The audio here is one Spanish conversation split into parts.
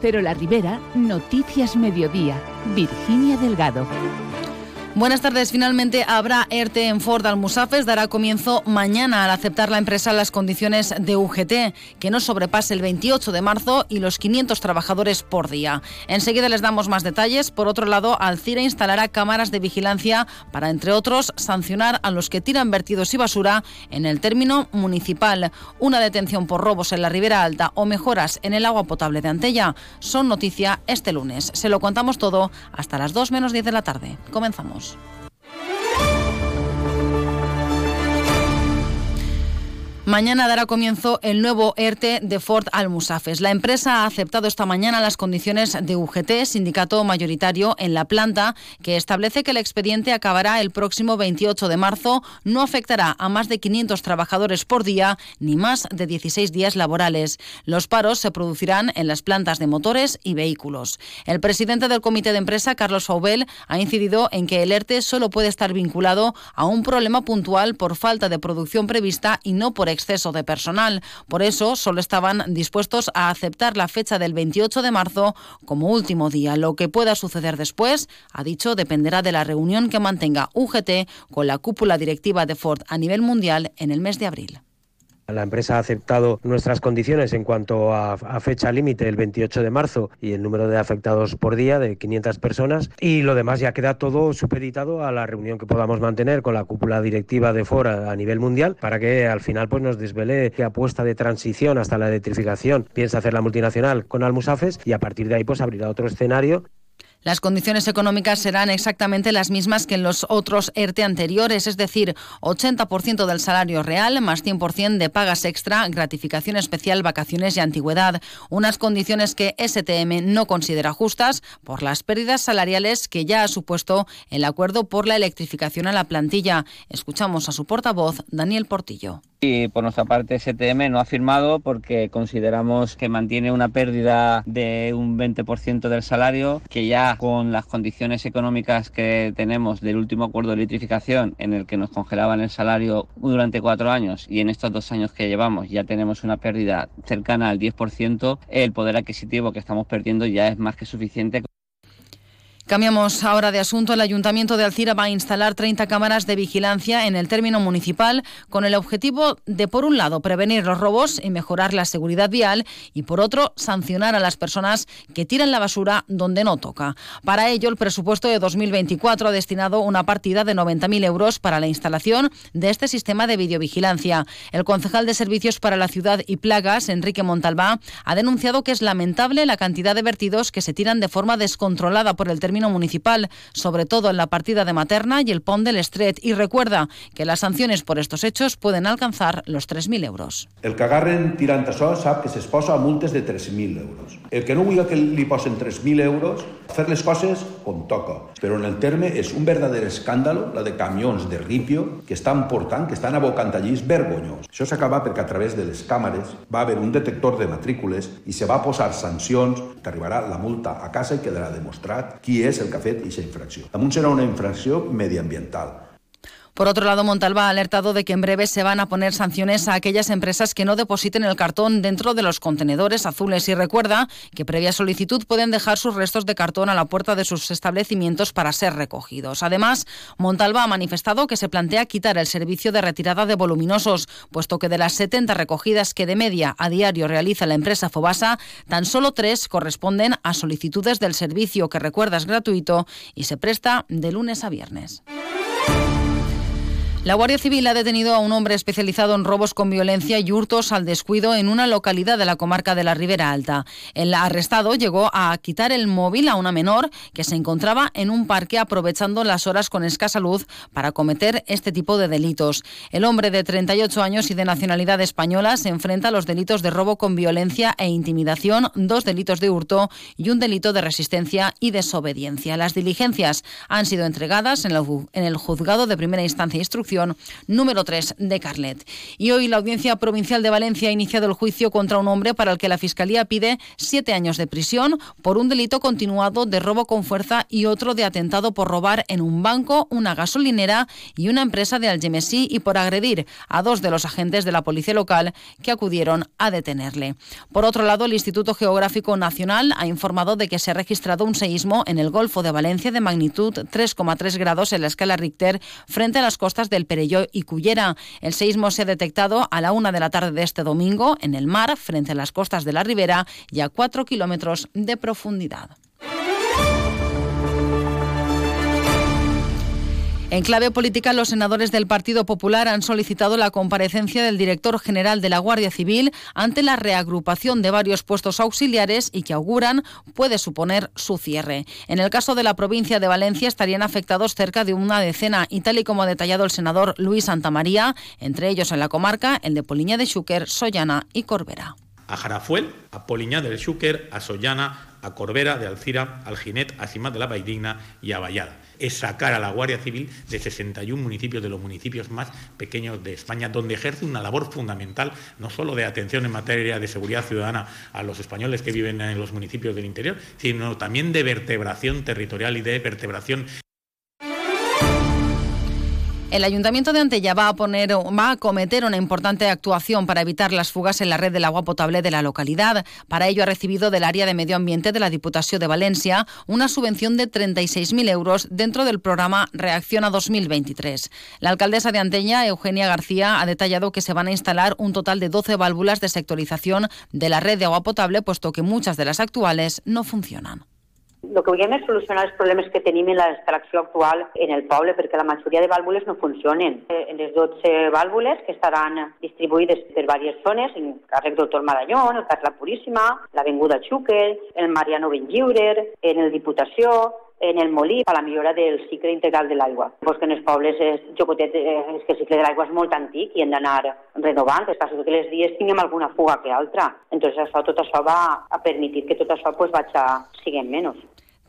Pero la Ribera, Noticias Mediodía, Virginia Delgado. Buenas tardes. Finalmente habrá ERTE en Ford Almusafes. Dará comienzo mañana al aceptar la empresa las condiciones de UGT, que no sobrepase el 28 de marzo y los 500 trabajadores por día. Enseguida les damos más detalles. Por otro lado, Alcira instalará cámaras de vigilancia para, entre otros, sancionar a los que tiran vertidos y basura en el término municipal. Una detención por robos en la Ribera Alta o mejoras en el agua potable de Antella son noticia este lunes. Se lo contamos todo hasta las 2 menos 10 de la tarde. Comenzamos. vemos. Mañana dará comienzo el nuevo ERTE de Ford Almusafes. La empresa ha aceptado esta mañana las condiciones de UGT, sindicato mayoritario en la planta, que establece que el expediente acabará el próximo 28 de marzo. No afectará a más de 500 trabajadores por día ni más de 16 días laborales. Los paros se producirán en las plantas de motores y vehículos. El presidente del comité de empresa, Carlos Faubel, ha incidido en que el ERTE solo puede estar vinculado a un problema puntual por falta de producción prevista y no por exceso de personal. Por eso solo estaban dispuestos a aceptar la fecha del 28 de marzo como último día. Lo que pueda suceder después, ha dicho, dependerá de la reunión que mantenga UGT con la cúpula directiva de Ford a nivel mundial en el mes de abril. La empresa ha aceptado nuestras condiciones en cuanto a, fecha límite, el 28 de marzo, y el número de afectados por día de 500 personas. Y lo demás ya queda todo supeditado a la reunión que podamos mantener con la cúpula directiva de Fora a nivel mundial para que al final pues, nos desvele qué apuesta de transición hasta la electrificación piensa hacer la multinacional con Almusafes y a partir de ahí pues abrirá otro escenario las condiciones económicas serán exactamente las mismas que en los otros ERTE anteriores, es decir, 80% del salario real más 100% de pagas extra, gratificación especial, vacaciones y antigüedad. Unas condiciones que STM no considera justas por las pérdidas salariales que ya ha supuesto el acuerdo por la electrificación a la plantilla. Escuchamos a su portavoz, Daniel Portillo. Y por nuestra parte STM no ha firmado porque consideramos que mantiene una pérdida de un 20% del salario, que ya con las condiciones económicas que tenemos del último acuerdo de electrificación en el que nos congelaban el salario durante cuatro años y en estos dos años que llevamos ya tenemos una pérdida cercana al 10%, el poder adquisitivo que estamos perdiendo ya es más que suficiente. Cambiamos ahora de asunto. El Ayuntamiento de Alcira va a instalar 30 cámaras de vigilancia en el término municipal con el objetivo de, por un lado, prevenir los robos y mejorar la seguridad vial y, por otro, sancionar a las personas que tiran la basura donde no toca. Para ello, el presupuesto de 2024 ha destinado una partida de 90.000 euros para la instalación de este sistema de videovigilancia. El concejal de Servicios para la Ciudad y Plagas, Enrique Montalbá, ha denunciado que es lamentable la cantidad de vertidos que se tiran de forma descontrolada por el término municipal, sobre todo en la partida de Materna y el Pont del Estret, y recuerda que las sanciones por estos hechos pueden alcanzar los 3.000 euros. El que agarren tirant això sap que s'exposa a multes de 3.000 euros. El que no vulgui que li posen 3.000 euros, fer les coses com toca. Però en el terme és un verdader escàndalo, la de camions de ripio que estan portant, que estan abocant allí, és vergonyós. Això s'acaba perquè a través de les càmeres va haver un detector de matrícules i se va posar sancions que arribarà la multa a casa i quedarà demostrat qui és és el que ha fet aquesta infracció. Damunt serà una infracció mediambiental. Por otro lado, Montalva ha alertado de que en breve se van a poner sanciones a aquellas empresas que no depositen el cartón dentro de los contenedores azules y recuerda que previa solicitud pueden dejar sus restos de cartón a la puerta de sus establecimientos para ser recogidos. Además, Montalva ha manifestado que se plantea quitar el servicio de retirada de voluminosos, puesto que de las 70 recogidas que de media a diario realiza la empresa Fobasa, tan solo tres corresponden a solicitudes del servicio que recuerda es gratuito y se presta de lunes a viernes. La Guardia Civil ha detenido a un hombre especializado en robos con violencia y hurtos al descuido en una localidad de la comarca de la Ribera Alta. El arrestado llegó a quitar el móvil a una menor que se encontraba en un parque aprovechando las horas con escasa luz para cometer este tipo de delitos. El hombre de 38 años y de nacionalidad española se enfrenta a los delitos de robo con violencia e intimidación, dos delitos de hurto y un delito de resistencia y desobediencia. Las diligencias han sido entregadas en el juzgado de primera instancia e instrucción número 3 de Carlet. Y hoy la Audiencia Provincial de Valencia ha iniciado el juicio contra un hombre para el que la Fiscalía pide siete años de prisión por un delito continuado de robo con fuerza y otro de atentado por robar en un banco, una gasolinera y una empresa de Algemesí y por agredir a dos de los agentes de la policía local que acudieron a detenerle. Por otro lado, el Instituto Geográfico Nacional ha informado de que se ha registrado un seísmo en el Golfo de Valencia de magnitud 3,3 grados en la escala Richter frente a las costas del Perelló y Cullera. El seísmo se ha detectado a la una de la tarde de este domingo en el mar frente a las costas de la Ribera y a 4 kilómetros de profundidad. En clave política, los senadores del Partido Popular han solicitado la comparecencia del director general de la Guardia Civil ante la reagrupación de varios puestos auxiliares y que auguran puede suponer su cierre. En el caso de la provincia de Valencia estarían afectados cerca de una decena y tal y como ha detallado el senador Luis Santamaría, entre ellos en la comarca el de Poliña de Xúquer, Sollana y Corbera. A Jarafuel, a Poliña del Xúquer, a Sollana, a Corbera de Alcira, al Ginet, a Cimat de la Vaidigna y a Vallada. Es sacar a la Guardia Civil de 61 municipios, de los municipios más pequeños de España, donde ejerce una labor fundamental, no solo de atención en materia de seguridad ciudadana a los españoles que viven en los municipios del interior, sino también de vertebración territorial y de vertebración el Ayuntamiento de Antella va a, a cometer una importante actuación para evitar las fugas en la red del agua potable de la localidad. Para ello ha recibido del área de medio ambiente de la Diputación de Valencia una subvención de 36.000 euros dentro del programa Reacciona 2023. La alcaldesa de Antella, Eugenia García, ha detallado que se van a instalar un total de 12 válvulas de sectorización de la red de agua potable, puesto que muchas de las actuales no funcionan. El que volíem és solucionar els problemes que tenim en la instal·lació actual en el poble, perquè la majoria de vàlvules no funcionen. Eh, en les 12 vàlvules que estaran distribuïdes per diverses zones, en carrer Doctor Maranyón, el Carla Puríssima, l'Avinguda Xúquer, el Mariano Benlliurer, en el Diputació, en el molí a la millora del cicle integral de l'aigua. Pues que en els pobles és, jocotet, eh, és que el cicle de l'aigua és molt antic i hem d'anar renovant, és que tots els dies tinguem alguna fuga que altra. Entonces això, tot això va a permetir que tot això pues, vaig a siguem menys.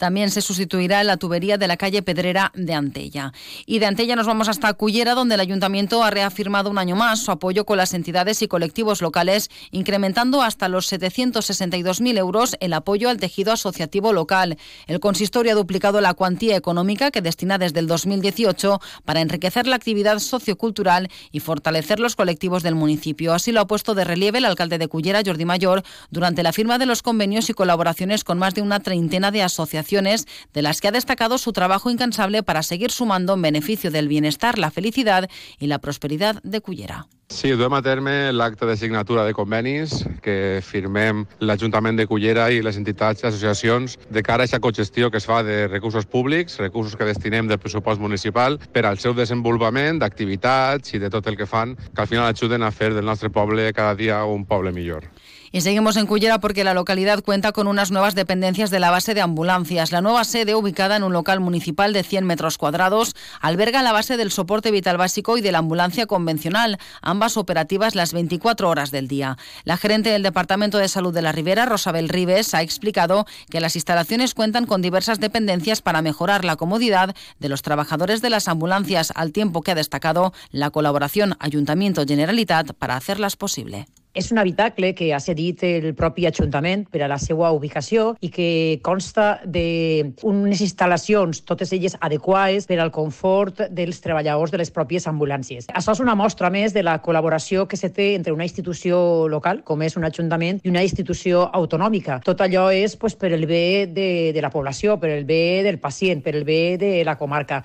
También se sustituirá la tubería de la calle Pedrera de Antella. Y de Antella nos vamos hasta Cullera, donde el ayuntamiento ha reafirmado un año más su apoyo con las entidades y colectivos locales, incrementando hasta los 762.000 euros el apoyo al tejido asociativo local. El consistorio ha duplicado la cuantía económica que destina desde el 2018 para enriquecer la actividad sociocultural y fortalecer los colectivos del municipio. Así lo ha puesto de relieve el alcalde de Cullera, Jordi Mayor, durante la firma de los convenios y colaboraciones con más de una treintena de asociaciones de las que ha destacado su trabajo incansable para seguir sumando en beneficio del bienestar, la felicidad y la prosperidad de Cullera. Sí, duem a terme l'acte de signatura de convenis que firmem l'Ajuntament de Cullera i les entitats i associacions de cara a aquesta cogestió que es fa de recursos públics, recursos que destinem del pressupost municipal per al seu desenvolupament d'activitats i de tot el que fan que al final ajuden a fer del nostre poble cada dia un poble millor. Y seguimos en Cullera porque la localidad cuenta con unas nuevas dependencias de la base de ambulancias. La nueva sede, ubicada en un local municipal de 100 metros cuadrados, alberga la base del soporte vital básico y de la ambulancia convencional, ambas operativas las 24 horas del día. La gerente del Departamento de Salud de la Ribera, Rosabel Ribes, ha explicado que las instalaciones cuentan con diversas dependencias para mejorar la comodidad de los trabajadores de las ambulancias, al tiempo que ha destacado la colaboración Ayuntamiento-Generalitat para hacerlas posible. És un habitacle que ha cedit el propi Ajuntament per a la seva ubicació i que consta d'unes instal·lacions, totes elles adequades per al confort dels treballadors de les pròpies ambulàncies. Això és una mostra més de la col·laboració que se té entre una institució local, com és un Ajuntament, i una institució autonòmica. Tot allò és pues, per el bé de, de la població, per el bé del pacient, per el bé de la comarca.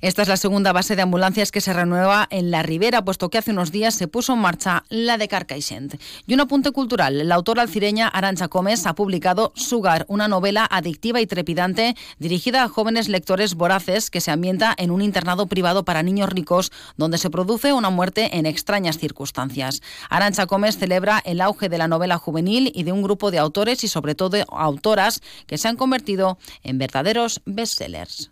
Esta es la segunda base de ambulancias que se renueva en la Ribera, puesto que hace unos días se puso en marcha la de Carcaixent. Y un apunte cultural. La autora alcireña Arancha Gómez ha publicado Sugar, una novela adictiva y trepidante dirigida a jóvenes lectores voraces que se ambienta en un internado privado para niños ricos donde se produce una muerte en extrañas circunstancias. Arancha Gómez celebra el auge de la novela juvenil y de un grupo de autores y sobre todo autoras que se han convertido en verdaderos bestsellers.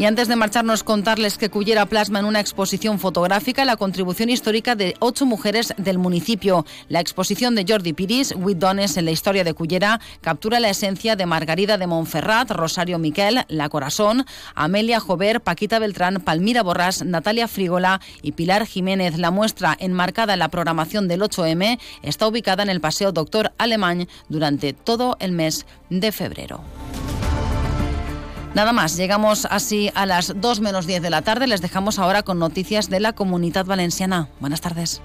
Y antes de marcharnos, contarles que Cullera plasma en una exposición fotográfica la contribución histórica de ocho mujeres del municipio. La exposición de Jordi Piris, With Dones en la historia de Cullera, captura la esencia de Margarida de Montferrat, Rosario Miquel, La Corazón, Amelia Jover, Paquita Beltrán, Palmira Borrás, Natalia Frígola y Pilar Jiménez. La muestra, enmarcada en la programación del 8M, está ubicada en el Paseo Doctor Alemán durante todo el mes de febrero. Nada más, llegamos así a las 2 menos 10 de la tarde. Les dejamos ahora con noticias de la comunidad valenciana. Buenas tardes.